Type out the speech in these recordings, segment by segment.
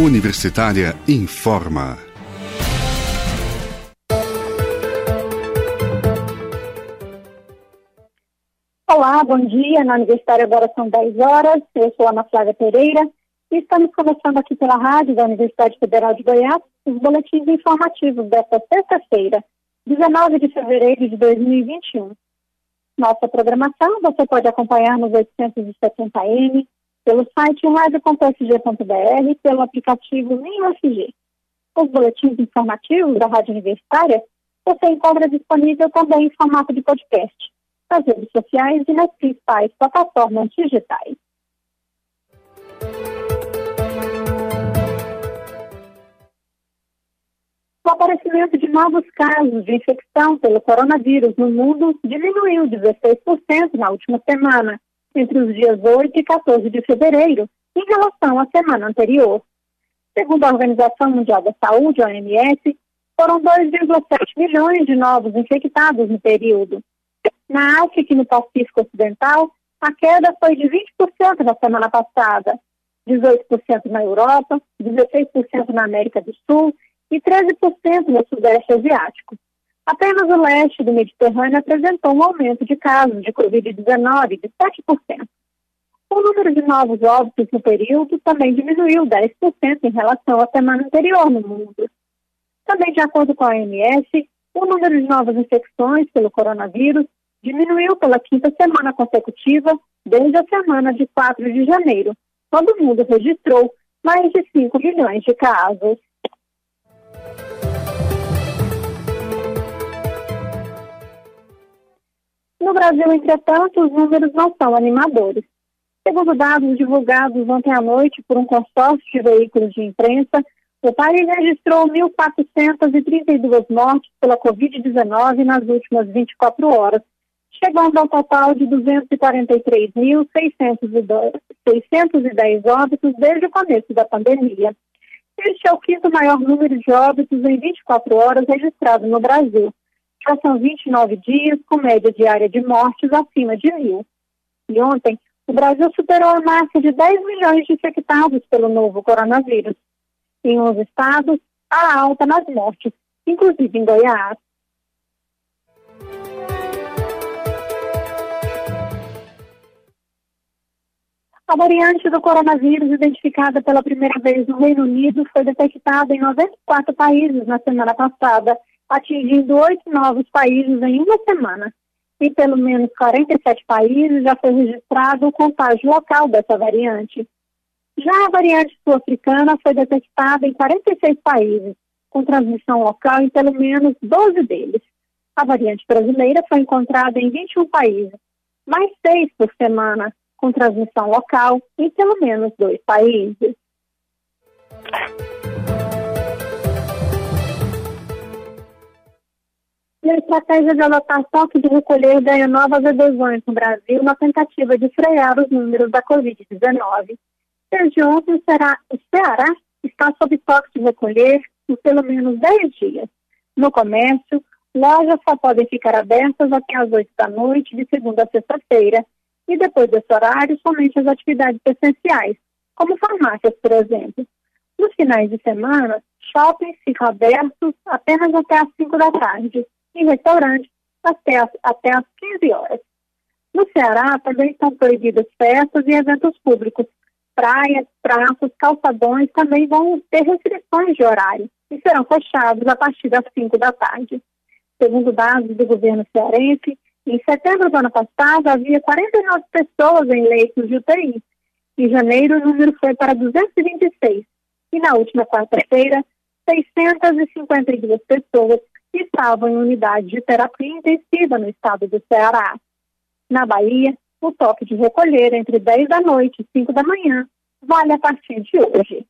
Universitária informa. Olá, bom dia. Na Universitária agora são 10 horas. Eu sou Ana Flávia Pereira e estamos começando aqui pela rádio da Universidade Federal de Goiás os boletins informativos desta sexta-feira, 19 de fevereiro de 2021. Nossa programação você pode acompanhar nos 870M, pelo site rádio.fg.br e pelo aplicativo NinFG. Os boletins informativos da Rádio Universitária você encontra disponível também em formato de podcast, nas redes sociais e nas principais plataformas digitais. O aparecimento de novos casos de infecção pelo coronavírus no mundo diminuiu 16% na última semana, entre os dias 8 e 14 de fevereiro, em relação à semana anterior. Segundo a Organização Mundial da Saúde, OMS, foram 2,7 milhões de novos infectados no período. Na África e no Pacífico Ocidental, a queda foi de 20% na semana passada, 18% na Europa, 16% na América do Sul e 13% no Sudeste Asiático. Apenas o leste do Mediterrâneo apresentou um aumento de casos de Covid-19 de 7%. O número de novos óbitos no período também diminuiu 10% em relação à semana anterior no mundo. Também, de acordo com a OMS, o número de novas infecções pelo coronavírus diminuiu pela quinta semana consecutiva desde a semana de 4 de janeiro, quando o mundo registrou mais de 5 milhões de casos. No Brasil, entretanto, os números não são animadores. Segundo dados divulgados ontem à noite por um consórcio de veículos de imprensa, o país registrou 1.432 mortes pela Covid-19 nas últimas 24 horas, chegando ao total de 243.610 óbitos desde o começo da pandemia. Este é o quinto maior número de óbitos em 24 horas registrado no Brasil já são 29 dias com média diária de mortes acima de mil. E ontem, o Brasil superou a marca de 10 milhões de infectados pelo novo coronavírus. Em 11 estados, há alta nas mortes, inclusive em Goiás. A variante do coronavírus, identificada pela primeira vez no Reino Unido, foi detectada em 94 países na semana passada atingindo oito novos países em uma semana. Em pelo menos 47 países já foi registrado o contágio local dessa variante. Já a variante sul-africana foi detectada em 46 países, com transmissão local em pelo menos 12 deles. A variante brasileira foi encontrada em 21 países, mais seis por semana, com transmissão local em pelo menos dois países. E a estratégia de adotar toque de recolher ganha novas adesões no Brasil na tentativa de frear os números da Covid-19. Desde ontem, o Ceará está sob toque de recolher por pelo menos 10 dias. No comércio, lojas só podem ficar abertas até às 8 da noite, de segunda a sexta-feira, e depois desse horário, somente as atividades essenciais, como farmácias, por exemplo. Nos finais de semana, shoppings ficam abertos apenas até às 5 da tarde em restaurantes até até as 15 horas. No Ceará também estão proibidas festas e eventos públicos. Praias, praças, calçadões também vão ter restrições de horário e serão fechados a partir das 5 da tarde. Segundo dados do governo cearense, em setembro do ano passado havia 49 pessoas em leitos de UTI. Em janeiro o número foi para 226 e na última quarta-feira 652 pessoas que estavam em unidade de terapia intensiva no estado do Ceará. Na Bahia, o toque de recolher entre 10 da noite e 5 da manhã vale a partir de hoje.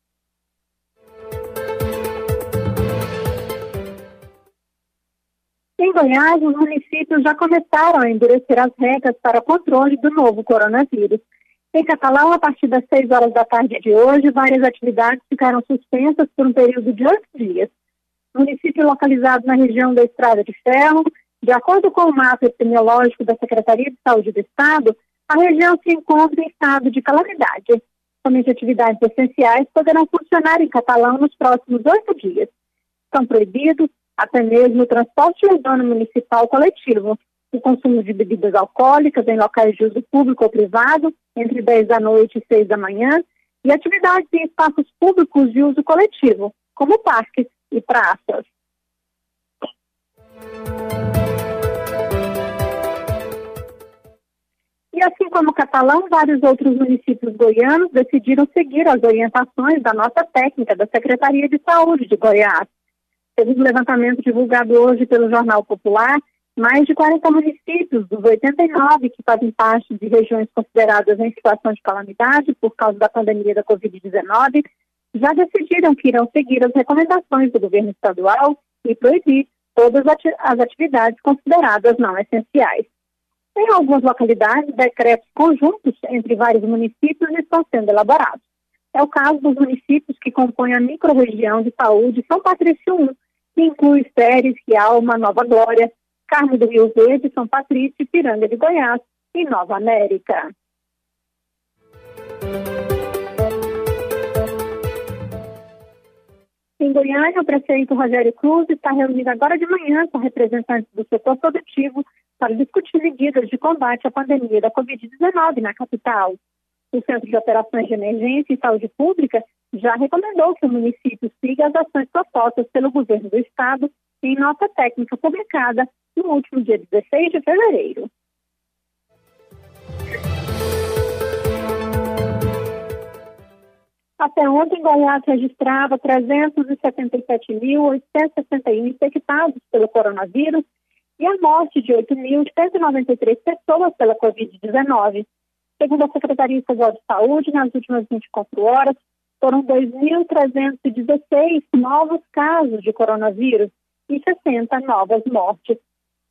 Em Goiás, os municípios já começaram a endurecer as regras para o controle do novo coronavírus. Em Catalão, a partir das 6 horas da tarde de hoje, várias atividades ficaram suspensas por um período de oito dias município localizado na região da Estrada de Ferro. De acordo com o mapa epidemiológico da Secretaria de Saúde do Estado, a região se encontra em estado de calamidade. somente atividades essenciais poderão funcionar em Catalão nos próximos oito dias. São proibidos até mesmo o transporte urbano municipal coletivo, o consumo de bebidas alcoólicas em locais de uso público ou privado, entre 10 da noite e 6 da manhã, e atividades em espaços públicos de uso coletivo, como parques e praças. E assim como o Catalão, vários outros municípios goianos decidiram seguir as orientações da nota técnica da Secretaria de Saúde de Goiás. Segundo o levantamento divulgado hoje pelo Jornal Popular, mais de 40 municípios dos 89 que fazem parte de regiões consideradas em situação de calamidade por causa da pandemia da Covid-19 já decidiram que irão seguir as recomendações do governo estadual e proibir todas as atividades consideradas não essenciais. Em algumas localidades, decretos conjuntos entre vários municípios estão sendo elaborados. É o caso dos municípios que compõem a microrregião de saúde São Patrício 1, que inclui Séries, Rialma, Nova Glória, Carmo do Rio Verde, São Patrício, Piranga de Goiás e Nova América. Em Goiânia, o prefeito Rogério Cruz está reunido agora de manhã com representantes do setor produtivo para discutir medidas de combate à pandemia da Covid-19 na capital. O Centro de Operações de Emergência e Saúde Pública já recomendou que o município siga as ações propostas pelo governo do estado em nota técnica publicada no último dia 16 de fevereiro. Até ontem, Goiás registrava 377.861 infectados pelo coronavírus e a morte de 8.193 pessoas pela Covid-19. Segundo a Secretaria Estadual de Saúde, nas últimas 24 horas, foram 2.316 novos casos de coronavírus e 60 novas mortes.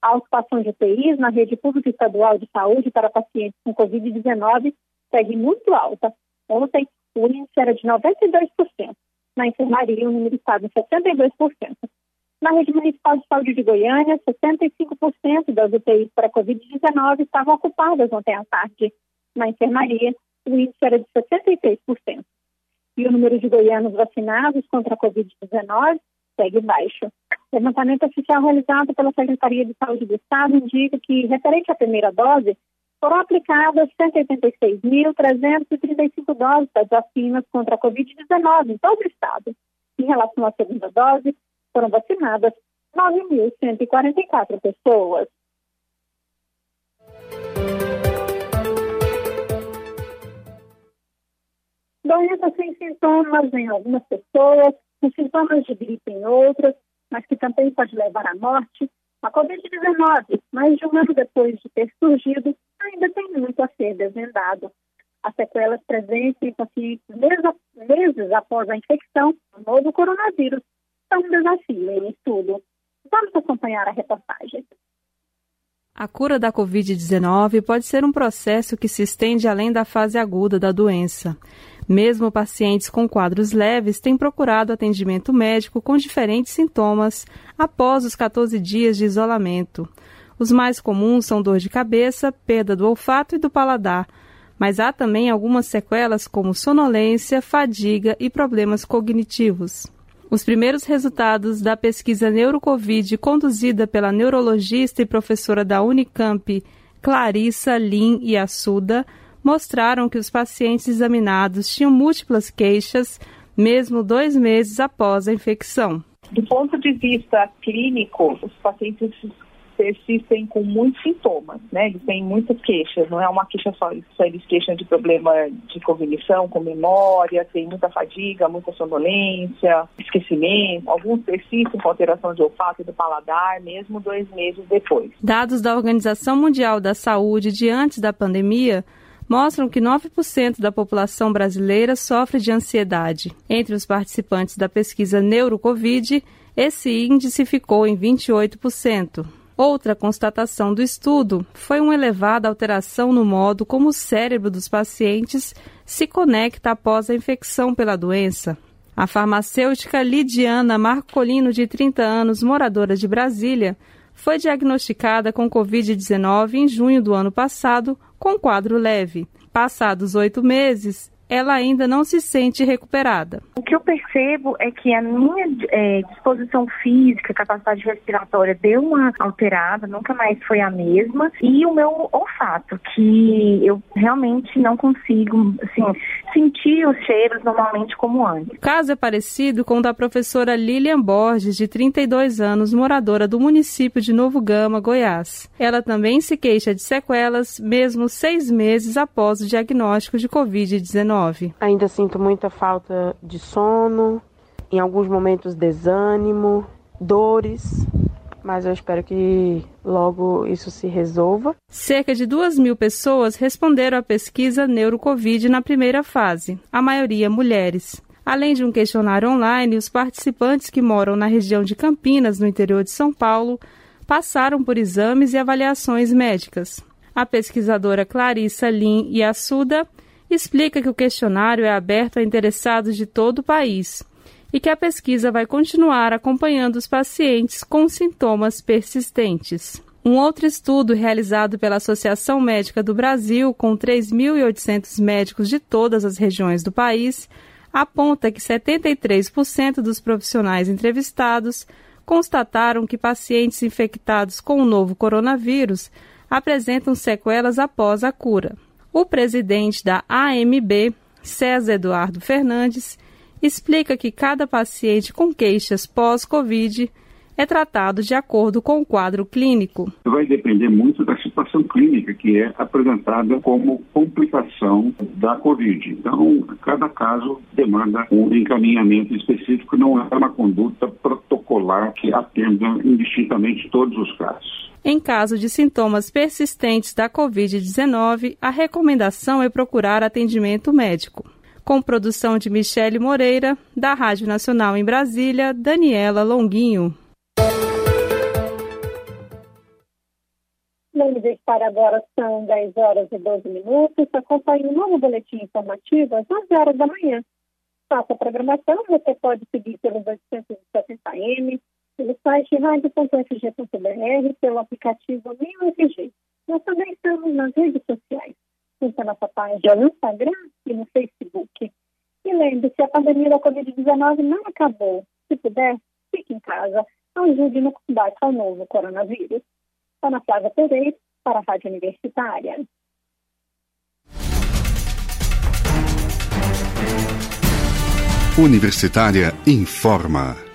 A ocupação de UTIs na rede pública estadual de saúde para pacientes com Covid-19 segue muito alta. Ontem, índice era de 92%. Na enfermaria, o número estava em 72%. Na rede municipal de saúde de Goiânia, 65% das UTIs para Covid-19 estavam ocupadas ontem à tarde. Na enfermaria, o índice era de 66%. E o número de goianos vacinados contra a Covid-19 segue baixo. O levantamento oficial realizado pela Secretaria de Saúde do Estado indica que, referente à primeira dose, foram aplicadas 186.335 doses das vacinas contra a Covid-19 em todo o estado. Em relação à segunda dose, foram vacinadas 9.144 pessoas. Doenças sem sintomas em algumas pessoas, com sintomas de gripe em outras, mas que também pode levar à morte. A Covid-19, mais de um ano depois de ter surgido, muito a ser desvendado. As sequelas presentes em pacientes meses após a infecção do novo coronavírus são um desafio em estudo. Vamos acompanhar a reportagem. A cura da Covid-19 pode ser um processo que se estende além da fase aguda da doença. Mesmo pacientes com quadros leves têm procurado atendimento médico com diferentes sintomas após os 14 dias de isolamento. Os mais comuns são dor de cabeça, perda do olfato e do paladar, mas há também algumas sequelas como sonolência, fadiga e problemas cognitivos. Os primeiros resultados da pesquisa Neurocovid conduzida pela neurologista e professora da Unicamp, Clarissa Lin e Assuda, mostraram que os pacientes examinados tinham múltiplas queixas, mesmo dois meses após a infecção. Do ponto de vista clínico, os pacientes persistem com muitos sintomas, né? Eles têm muitas queixas, não é uma queixa só, só eles queixam de problema de cognição, com memória, tem muita fadiga, muita sonolência, esquecimento, alguns persistem com alteração de olfato e do paladar, mesmo dois meses depois. Dados da Organização Mundial da Saúde de antes da pandemia mostram que 9% da população brasileira sofre de ansiedade. Entre os participantes da pesquisa Neurocovid, esse índice ficou em 28%. Outra constatação do estudo foi uma elevada alteração no modo como o cérebro dos pacientes se conecta após a infecção pela doença. A farmacêutica Lidiana Marcolino, de 30 anos, moradora de Brasília, foi diagnosticada com Covid-19 em junho do ano passado, com quadro leve. Passados oito meses, ela ainda não se sente recuperada. O que eu percebo é que a minha é, disposição física, capacidade respiratória deu uma alterada, nunca mais foi a mesma, e o meu olfato, que eu realmente não consigo assim, sentir os cheiros normalmente como antes. O caso é parecido com o da professora Lilian Borges, de 32 anos, moradora do município de Novo Gama, Goiás. Ela também se queixa de sequelas, mesmo seis meses após o diagnóstico de Covid-19. Ainda sinto muita falta de sono, em alguns momentos desânimo, dores, mas eu espero que logo isso se resolva. Cerca de duas mil pessoas responderam à pesquisa Neurocovid na primeira fase, a maioria mulheres. Além de um questionário online, os participantes que moram na região de Campinas, no interior de São Paulo, passaram por exames e avaliações médicas. A pesquisadora Clarissa Lin Yassuda explica que o questionário é aberto a interessados de todo o país e que a pesquisa vai continuar acompanhando os pacientes com sintomas persistentes. Um outro estudo realizado pela Associação Médica do Brasil, com 3.800 médicos de todas as regiões do país, aponta que 73% dos profissionais entrevistados constataram que pacientes infectados com o novo coronavírus apresentam sequelas após a cura. O presidente da AMB, César Eduardo Fernandes, explica que cada paciente com queixas pós-Covid é tratado de acordo com o quadro clínico. Vai depender muito da situação clínica que é apresentada como complicação da Covid. Então, cada caso demanda um encaminhamento específico, não é uma conduta protocolar que atenda indistintamente todos os casos. Em caso de sintomas persistentes da Covid-19, a recomendação é procurar atendimento médico. Com produção de Michele Moreira, da Rádio Nacional em Brasília, Daniela Longuinho. De estar agora são 10 horas e 12 minutos. Acompanhe um novo boletim informativo às 11 horas da manhã. Faça a programação, você pode seguir pelo 870M, pelo site rádio.fg.br, pelo aplicativo MinUFG. Nós também estamos nas redes sociais, tanto na nossa página no Instagram e no Facebook. E lembre-se, a pandemia da Covid-19 não acabou. Se puder, fique em casa, ajude no combate ao novo coronavírus. Ana Flávia Pereira, para a Rádio Universitária. Universitária informa.